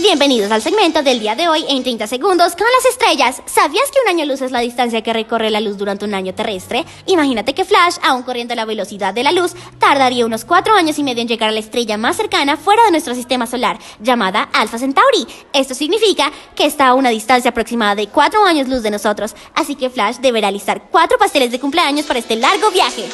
Bienvenidos al segmento del día de hoy en 30 segundos con las estrellas. ¿Sabías que un año luz es la distancia que recorre la luz durante un año terrestre? Imagínate que Flash, aún corriendo a la velocidad de la luz, tardaría unos cuatro años y medio en llegar a la estrella más cercana fuera de nuestro sistema solar, llamada Alpha Centauri. Esto significa que está a una distancia aproximada de 4 años luz de nosotros, así que Flash deberá alistar cuatro pasteles de cumpleaños para este largo viaje.